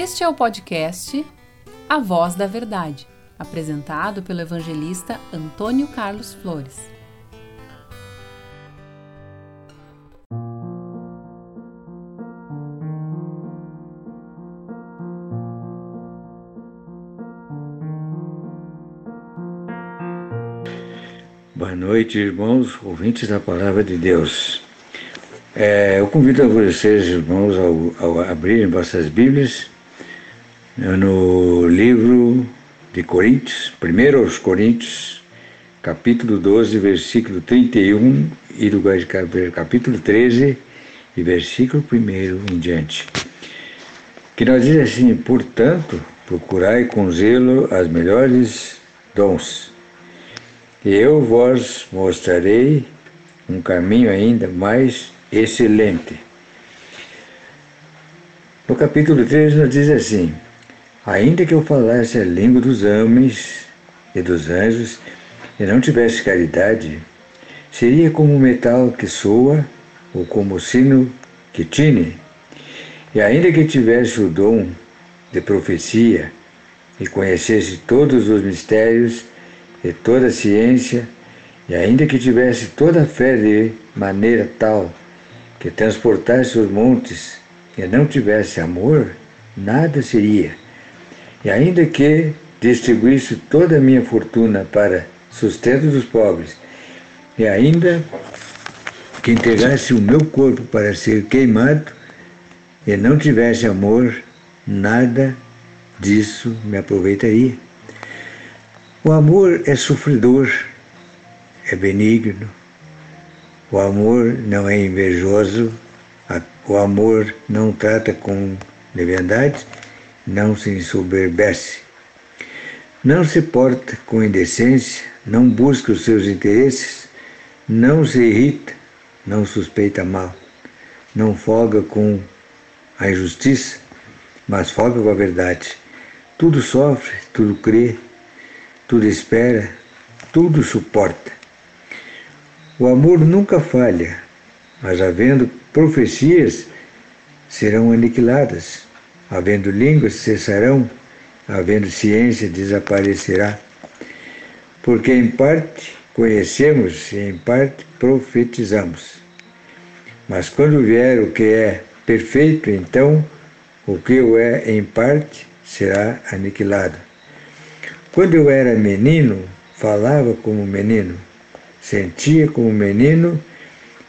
Este é o podcast A Voz da Verdade, apresentado pelo evangelista Antônio Carlos Flores. Boa noite, irmãos, ouvintes da Palavra de Deus. É, eu convido a vocês, irmãos, ao, ao abrirem vossas Bíblias no livro de Coríntios, 1 aos Coríntios, capítulo 12, versículo 31 e do capítulo 13 e versículo 1 em diante. Que nós diz assim, portanto, procurai com zelo as melhores dons, e eu vos mostrarei um caminho ainda mais excelente. No capítulo 3 nos diz assim: Ainda que eu falasse a língua dos homens e dos anjos e não tivesse caridade, seria como o metal que soa ou como o sino que tine. E ainda que tivesse o dom de profecia e conhecesse todos os mistérios e toda a ciência, e ainda que tivesse toda a fé de maneira tal que transportasse os montes e não tivesse amor, nada seria. E ainda que distribuísse toda a minha fortuna para sustento dos pobres, e ainda que entregasse o meu corpo para ser queimado, e não tivesse amor, nada disso me aproveitaria. O amor é sofredor, é benigno, o amor não é invejoso, o amor não trata com leviandade, não se ensoberbece. Não se porta com indecência, não busca os seus interesses, não se irrita, não suspeita mal, não folga com a injustiça, mas folga com a verdade. Tudo sofre, tudo crê, tudo espera, tudo suporta. O amor nunca falha, mas havendo profecias, serão aniquiladas, havendo línguas, cessarão, havendo ciência, desaparecerá. Porque em parte conhecemos e em parte profetizamos. Mas quando vier o que é perfeito, então o que o é em parte será aniquilado. Quando eu era menino, falava como menino sentia como menino,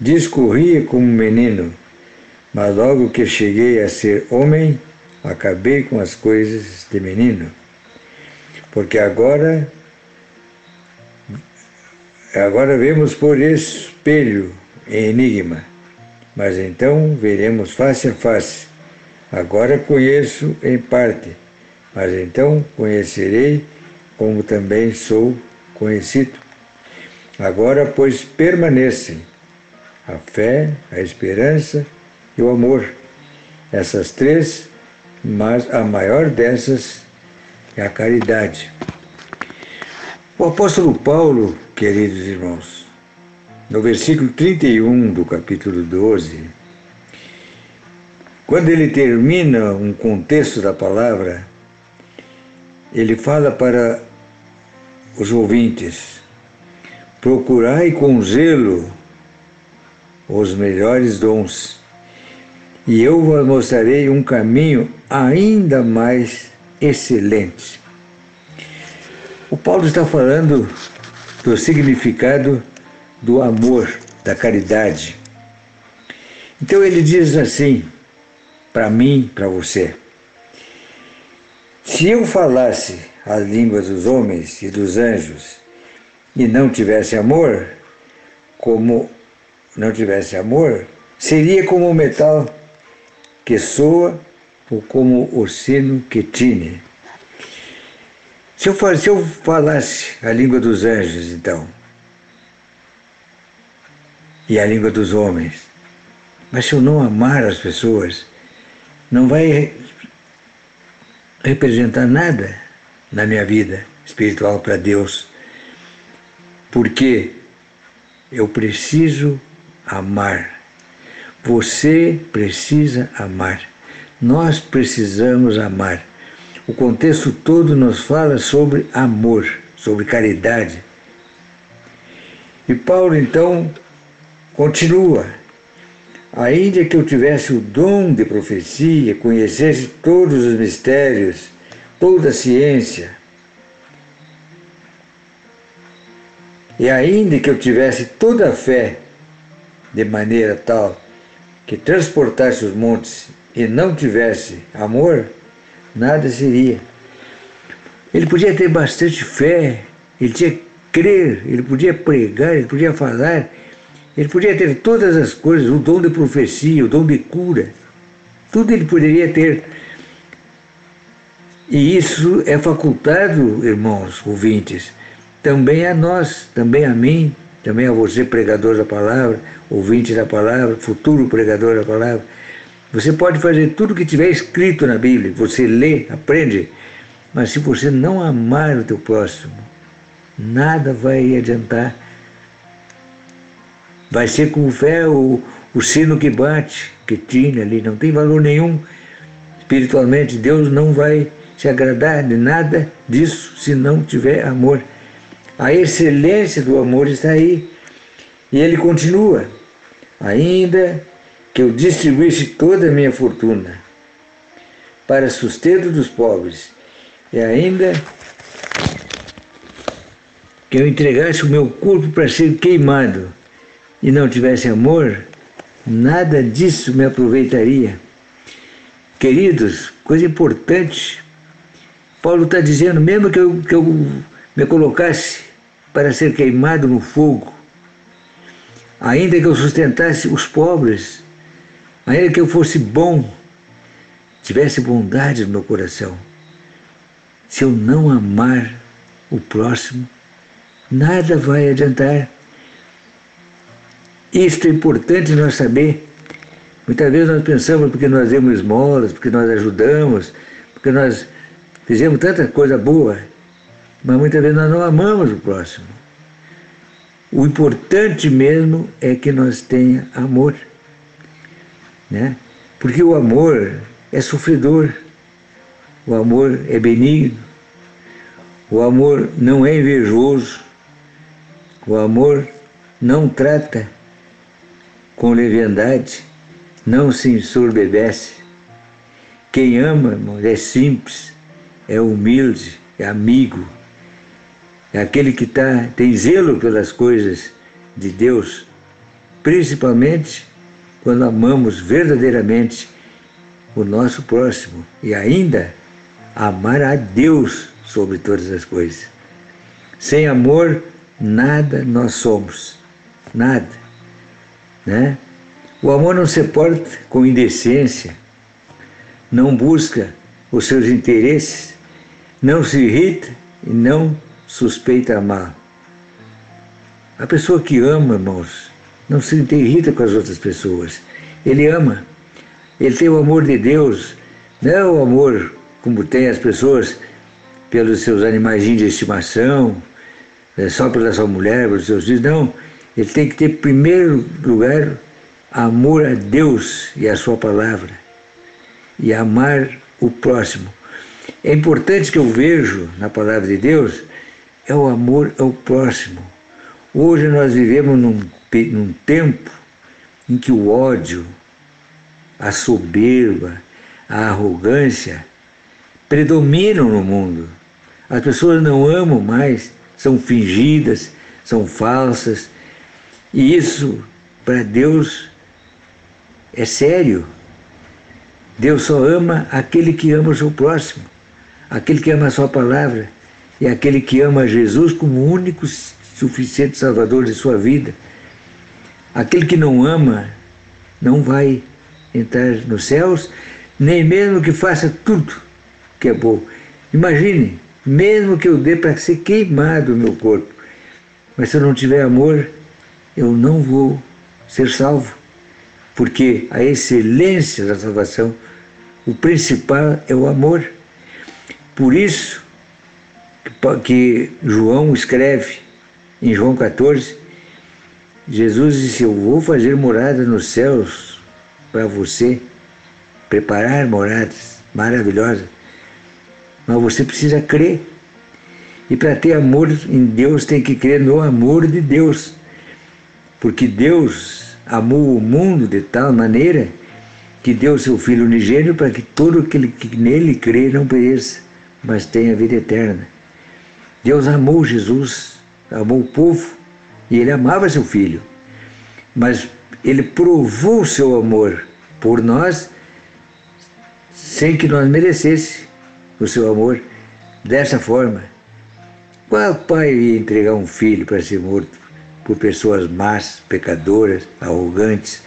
discorria como menino, mas logo que cheguei a ser homem, acabei com as coisas de menino. Porque agora agora vemos por espelho em enigma, mas então veremos face a face. Agora conheço em parte, mas então conhecerei como também sou conhecido. Agora, pois, permanecem a fé, a esperança e o amor. Essas três, mas a maior dessas é a caridade. O apóstolo Paulo, queridos irmãos, no versículo 31 do capítulo 12, quando ele termina um contexto da palavra, ele fala para os ouvintes: Procurai com zelo os melhores dons, e eu vos mostrarei um caminho ainda mais excelente. O Paulo está falando do significado do amor, da caridade. Então ele diz assim, para mim, para você: se eu falasse as línguas dos homens e dos anjos, e não tivesse amor, como não tivesse amor, seria como o metal que soa ou como o sino que tine. Se eu, se eu falasse a língua dos anjos, então, e a língua dos homens, mas se eu não amar as pessoas, não vai representar nada na minha vida espiritual para Deus porque eu preciso amar. Você precisa amar. Nós precisamos amar. O contexto todo nos fala sobre amor, sobre caridade. E Paulo então continua. Ainda que eu tivesse o dom de profecia, conhecesse todos os mistérios, toda a ciência, e ainda que eu tivesse toda a fé, de maneira tal que transportasse os montes e não tivesse amor, nada seria. Ele podia ter bastante fé, ele tinha crer, ele podia pregar, ele podia falar, ele podia ter todas as coisas, o dom de profecia, o dom de cura, tudo ele poderia ter. E isso é facultado, irmãos ouvintes, também a nós, também a mim, também a você, pregador da palavra, ouvinte da palavra, futuro pregador da palavra. Você pode fazer tudo o que tiver escrito na Bíblia, você lê, aprende, mas se você não amar o teu próximo, nada vai adiantar. Vai ser com fé o, o sino que bate, que tinha ali, não tem valor nenhum. Espiritualmente, Deus não vai se agradar de nada disso se não tiver amor. A excelência do amor está aí. E ele continua: ainda que eu distribuísse toda a minha fortuna para sustento dos pobres, e ainda que eu entregasse o meu corpo para ser queimado e não tivesse amor, nada disso me aproveitaria. Queridos, coisa importante. Paulo está dizendo, mesmo que eu, que eu me colocasse para ser queimado no fogo, ainda que eu sustentasse os pobres, ainda que eu fosse bom, tivesse bondade no meu coração, se eu não amar o próximo, nada vai adiantar. Isto é importante nós saber. Muitas vezes nós pensamos porque nós demos esmolas, porque nós ajudamos, porque nós fizemos tanta coisa boa, mas muitas vezes nós não amamos o próximo. O importante mesmo é que nós tenha amor, né? Porque o amor é sofredor, o amor é benigno, o amor não é invejoso, o amor não trata com leviandade, não se ensorbebece. Quem ama, é simples, é humilde, é amigo é aquele que tá, tem zelo pelas coisas de Deus, principalmente quando amamos verdadeiramente o nosso próximo e ainda amar a Deus sobre todas as coisas. Sem amor, nada nós somos, nada. Né? O amor não se porta com indecência, não busca os seus interesses, não se irrita e não suspeita amar. A pessoa que ama, irmãos, não se irrita com as outras pessoas. Ele ama. Ele tem o amor de Deus, não é o amor como tem as pessoas pelos seus animais de estimação, é só pela sua mulher, pelos seus filhos. Não. Ele tem que ter, em primeiro lugar, amor a Deus e a Sua palavra. E amar o próximo. É importante que eu vejo na palavra de Deus é o amor ao próximo. Hoje nós vivemos num, num tempo em que o ódio, a soberba, a arrogância predominam no mundo. As pessoas não amam mais, são fingidas, são falsas. E isso, para Deus, é sério. Deus só ama aquele que ama o seu próximo, aquele que ama a sua palavra é aquele que ama Jesus como único suficiente Salvador de sua vida. Aquele que não ama não vai entrar nos céus, nem mesmo que faça tudo que é bom. Imagine, mesmo que eu dê para ser queimado o meu corpo, mas se eu não tiver amor, eu não vou ser salvo. Porque a excelência da salvação, o principal é o amor. Por isso, que João escreve em João 14, Jesus disse: Eu vou fazer morada nos céus para você, preparar moradas maravilhosas. Mas você precisa crer. E para ter amor em Deus, tem que crer no amor de Deus. Porque Deus amou o mundo de tal maneira que deu seu Filho unigênio para que todo aquele que nele crê não pereça, mas tenha vida eterna. Deus amou Jesus, amou o povo, e ele amava seu Filho. Mas ele provou seu amor por nós sem que nós merecesse o seu amor dessa forma. Qual pai ia entregar um filho para ser morto por pessoas más, pecadoras, arrogantes?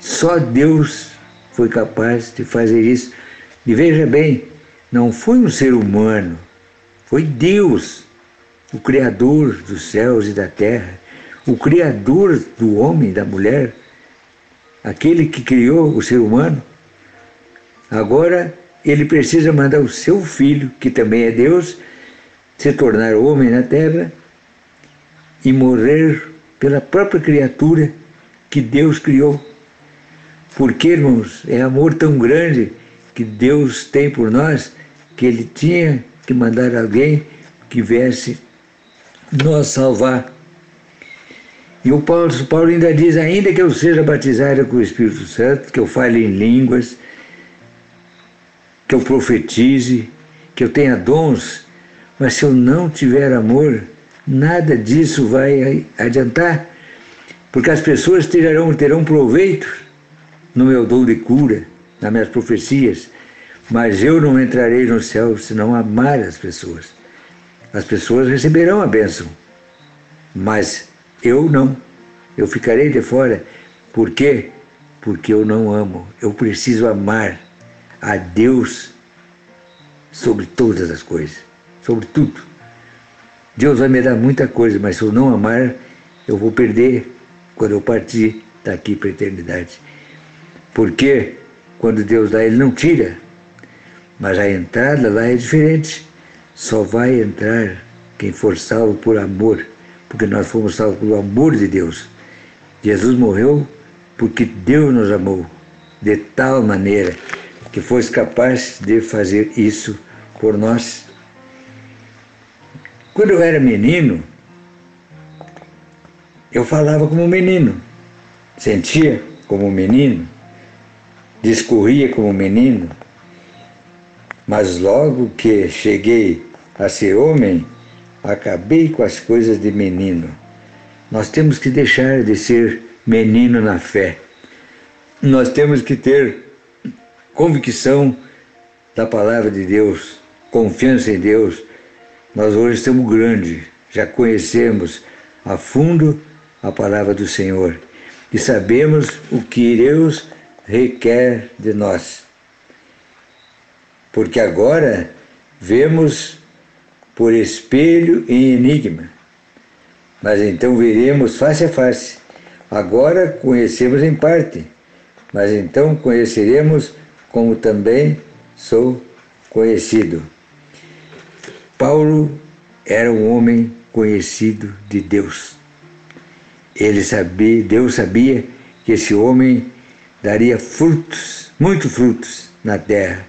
Só Deus foi capaz de fazer isso. E veja bem, não foi um ser humano, foi Deus, o Criador dos céus e da terra, o Criador do homem e da mulher, aquele que criou o ser humano. Agora ele precisa mandar o seu filho, que também é Deus, se tornar homem na terra e morrer pela própria criatura que Deus criou. Porque, irmãos, é amor tão grande que Deus tem por nós que ele tinha que mandar alguém que viesse nos salvar. E o Paulo, Paulo ainda diz: ainda que eu seja batizado com o Espírito Santo, que eu fale em línguas, que eu profetize, que eu tenha dons, mas se eu não tiver amor, nada disso vai adiantar, porque as pessoas terão, terão proveito no meu dom de cura, nas minhas profecias, mas eu não entrarei no céu se não amar as pessoas. As pessoas receberão a bênção, mas eu não. Eu ficarei de fora. Por quê? Porque eu não amo. Eu preciso amar a Deus sobre todas as coisas, sobre tudo. Deus vai me dar muita coisa, mas se eu não amar, eu vou perder quando eu partir daqui para a eternidade. Porque quando Deus dá, Ele não tira. Mas a entrada lá é diferente. Só vai entrar quem for salvo por amor, porque nós fomos salvos pelo amor de Deus. Jesus morreu porque Deus nos amou de tal maneira que fosse capaz de fazer isso por nós. Quando eu era menino, eu falava como menino, sentia como menino, discorria como menino, mas logo que cheguei a ser homem, acabei com as coisas de menino. Nós temos que deixar de ser menino na fé. Nós temos que ter convicção da palavra de Deus, confiança em Deus. Nós hoje estamos grandes, já conhecemos a fundo a palavra do Senhor e sabemos o que Deus requer de nós. Porque agora vemos por espelho e enigma, mas então veremos face a face. Agora conhecemos em parte, mas então conheceremos como também sou conhecido. Paulo era um homem conhecido de Deus. Ele sabia, Deus sabia que esse homem daria frutos, muitos frutos na terra,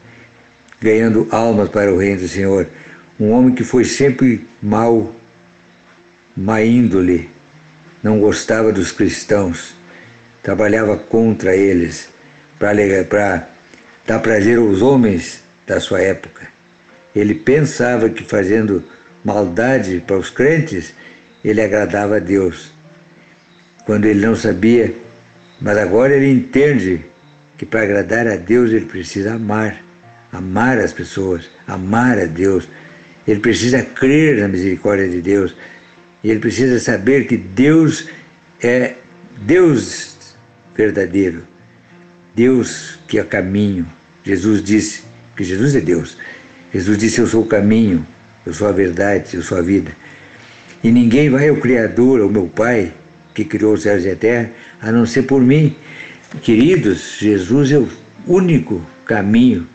ganhando almas para o reino do Senhor. Um homem que foi sempre mau, má índole, não gostava dos cristãos, trabalhava contra eles para dar prazer aos homens da sua época. Ele pensava que fazendo maldade para os crentes, ele agradava a Deus. Quando ele não sabia, mas agora ele entende que para agradar a Deus ele precisa amar, amar as pessoas, amar a Deus. Ele precisa crer na misericórdia de Deus. E ele precisa saber que Deus é Deus verdadeiro. Deus que é caminho. Jesus disse que Jesus é Deus. Jesus disse: Eu sou o caminho, eu sou a verdade, eu sou a vida. E ninguém vai ao Criador, ao meu Pai, que criou os céus e a terra, a não ser por mim. Queridos, Jesus é o único caminho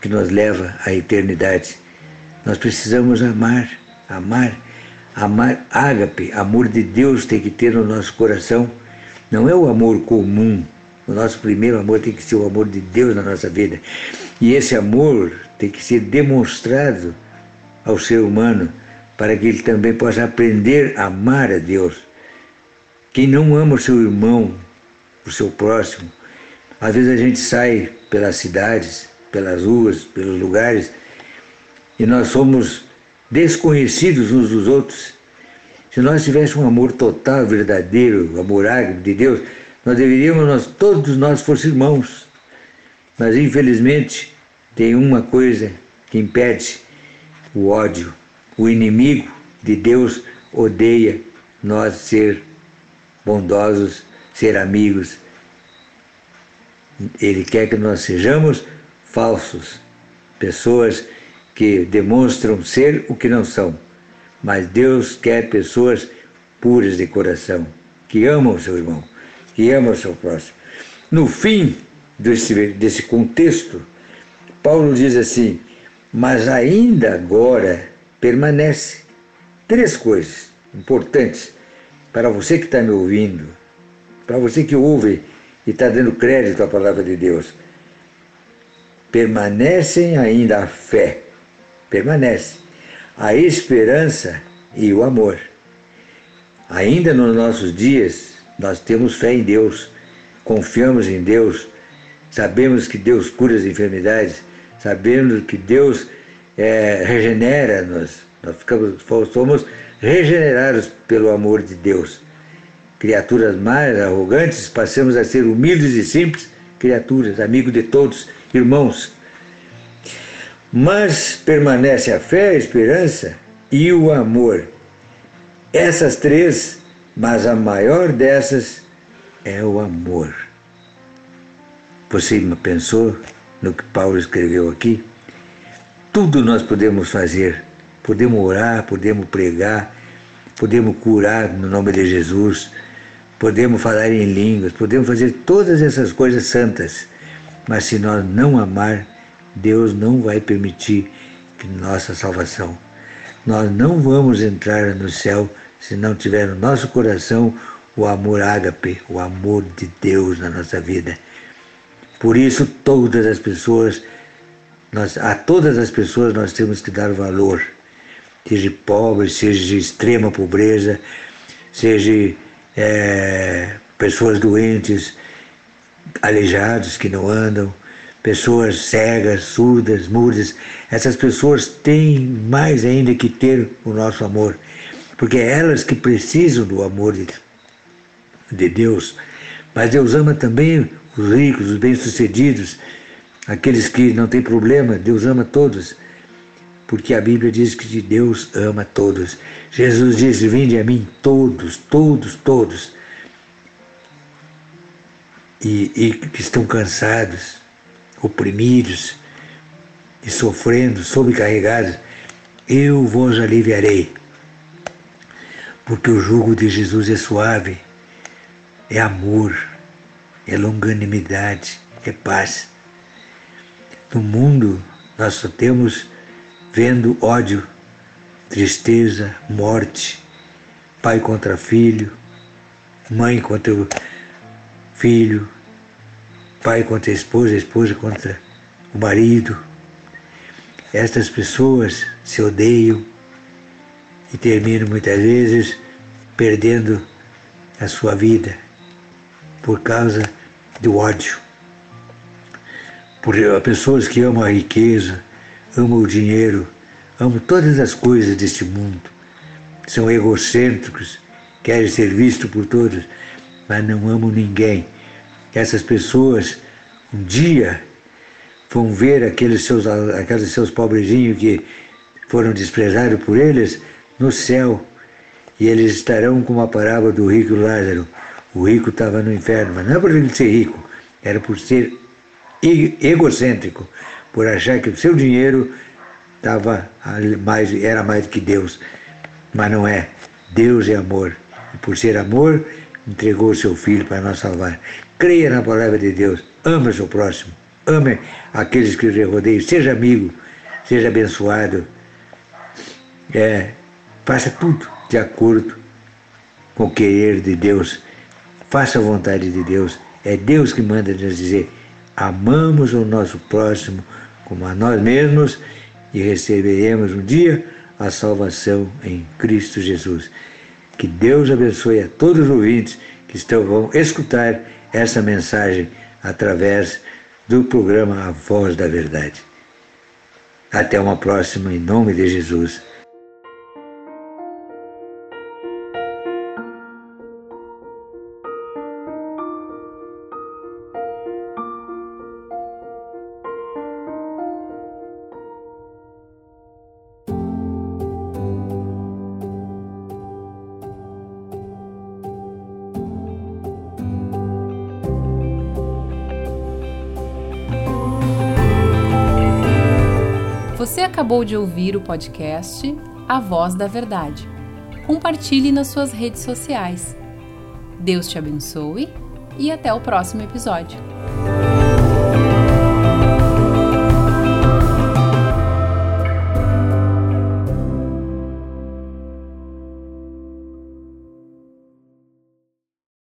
que nos leva à eternidade. Nós precisamos amar, amar, amar ágape, amor de Deus tem que ter no nosso coração. Não é o amor comum O nosso primeiro amor tem que ser o amor de Deus na nossa vida. E esse amor tem que ser demonstrado ao ser humano para que ele também possa aprender a amar a Deus. Quem não ama o seu irmão, o seu próximo, às vezes a gente sai pelas cidades, pelas ruas, pelos lugares, e nós somos desconhecidos uns dos outros. Se nós tivéssemos um amor total, verdadeiro, amor ágil de Deus, nós deveríamos, nós, todos nós fossemos irmãos. Mas infelizmente tem uma coisa que impede o ódio. O inimigo de Deus odeia nós ser bondosos, ser amigos. Ele quer que nós sejamos falsos, pessoas que demonstram ser o que não são. Mas Deus quer pessoas puras de coração, que amam o seu irmão, que amam o seu próximo. No fim desse, desse contexto, Paulo diz assim: Mas ainda agora permanece três coisas importantes para você que está me ouvindo, para você que ouve e está dando crédito à palavra de Deus. Permanecem ainda a fé, permanece, a esperança e o amor. Ainda nos nossos dias, nós temos fé em Deus, confiamos em Deus, sabemos que Deus cura as enfermidades, sabemos que Deus é, regenera-nos, nós ficamos, somos regenerados pelo amor de Deus. Criaturas mais arrogantes, passamos a ser humildes e simples criaturas, amigos de todos, irmãos. Mas permanece a fé, a esperança e o amor. Essas três, mas a maior dessas é o amor. Você pensou no que Paulo escreveu aqui? Tudo nós podemos fazer. Podemos orar, podemos pregar, podemos curar no nome de Jesus, podemos falar em línguas, podemos fazer todas essas coisas santas. Mas se nós não amar, Deus não vai permitir que nossa salvação. Nós não vamos entrar no céu se não tiver no nosso coração o amor ágape, o amor de Deus na nossa vida. Por isso, todas as pessoas nós, a todas as pessoas nós temos que dar valor, seja pobre, seja de extrema pobreza, seja é, pessoas doentes, aleijados que não andam, pessoas cegas, surdas, mudas. Essas pessoas têm mais ainda que ter o nosso amor, porque é elas que precisam do amor de, de Deus. Mas Deus ama também os ricos, os bem-sucedidos, Aqueles que não têm problema, Deus ama todos, porque a Bíblia diz que Deus ama todos. Jesus disse: Vinde a mim todos, todos, todos. E, e que estão cansados, oprimidos e sofrendo, sobrecarregados, eu vos aliviarei. Porque o jugo de Jesus é suave, é amor, é longanimidade, é paz. No mundo, nós só temos vendo ódio, tristeza, morte, pai contra filho, mãe contra filho, pai contra a esposa, a esposa contra o marido. Estas pessoas se odeiam e terminam muitas vezes perdendo a sua vida por causa do ódio por pessoas que amam a riqueza, amam o dinheiro, amam todas as coisas deste mundo. São egocêntricos, querem ser vistos por todos, mas não amam ninguém. Essas pessoas um dia vão ver aqueles seus, aqueles seus pobrezinhos que foram desprezados por eles no céu. E eles estarão como a parábola do rico Lázaro. O rico estava no inferno, mas não é por ele ser rico, era por ser egocêntrico, por achar que o seu dinheiro tava mais, era mais do que Deus. Mas não é. Deus é amor. E por ser amor, entregou o seu filho para nos salvar. Creia na palavra de Deus. Ame o seu próximo. Ame aqueles que lhe rodeiam. Seja amigo. Seja abençoado. É, faça tudo de acordo com o querer de Deus. Faça a vontade de Deus É Deus que manda nos dizer: amamos o nosso próximo como a nós mesmos e receberemos um dia a salvação em Cristo Jesus. Que Deus abençoe a todos os ouvintes que estão, vão escutar essa mensagem através do programa A Voz da Verdade. Até uma próxima, em nome de Jesus. Você acabou de ouvir o podcast A Voz da Verdade. Compartilhe nas suas redes sociais. Deus te abençoe e até o próximo episódio.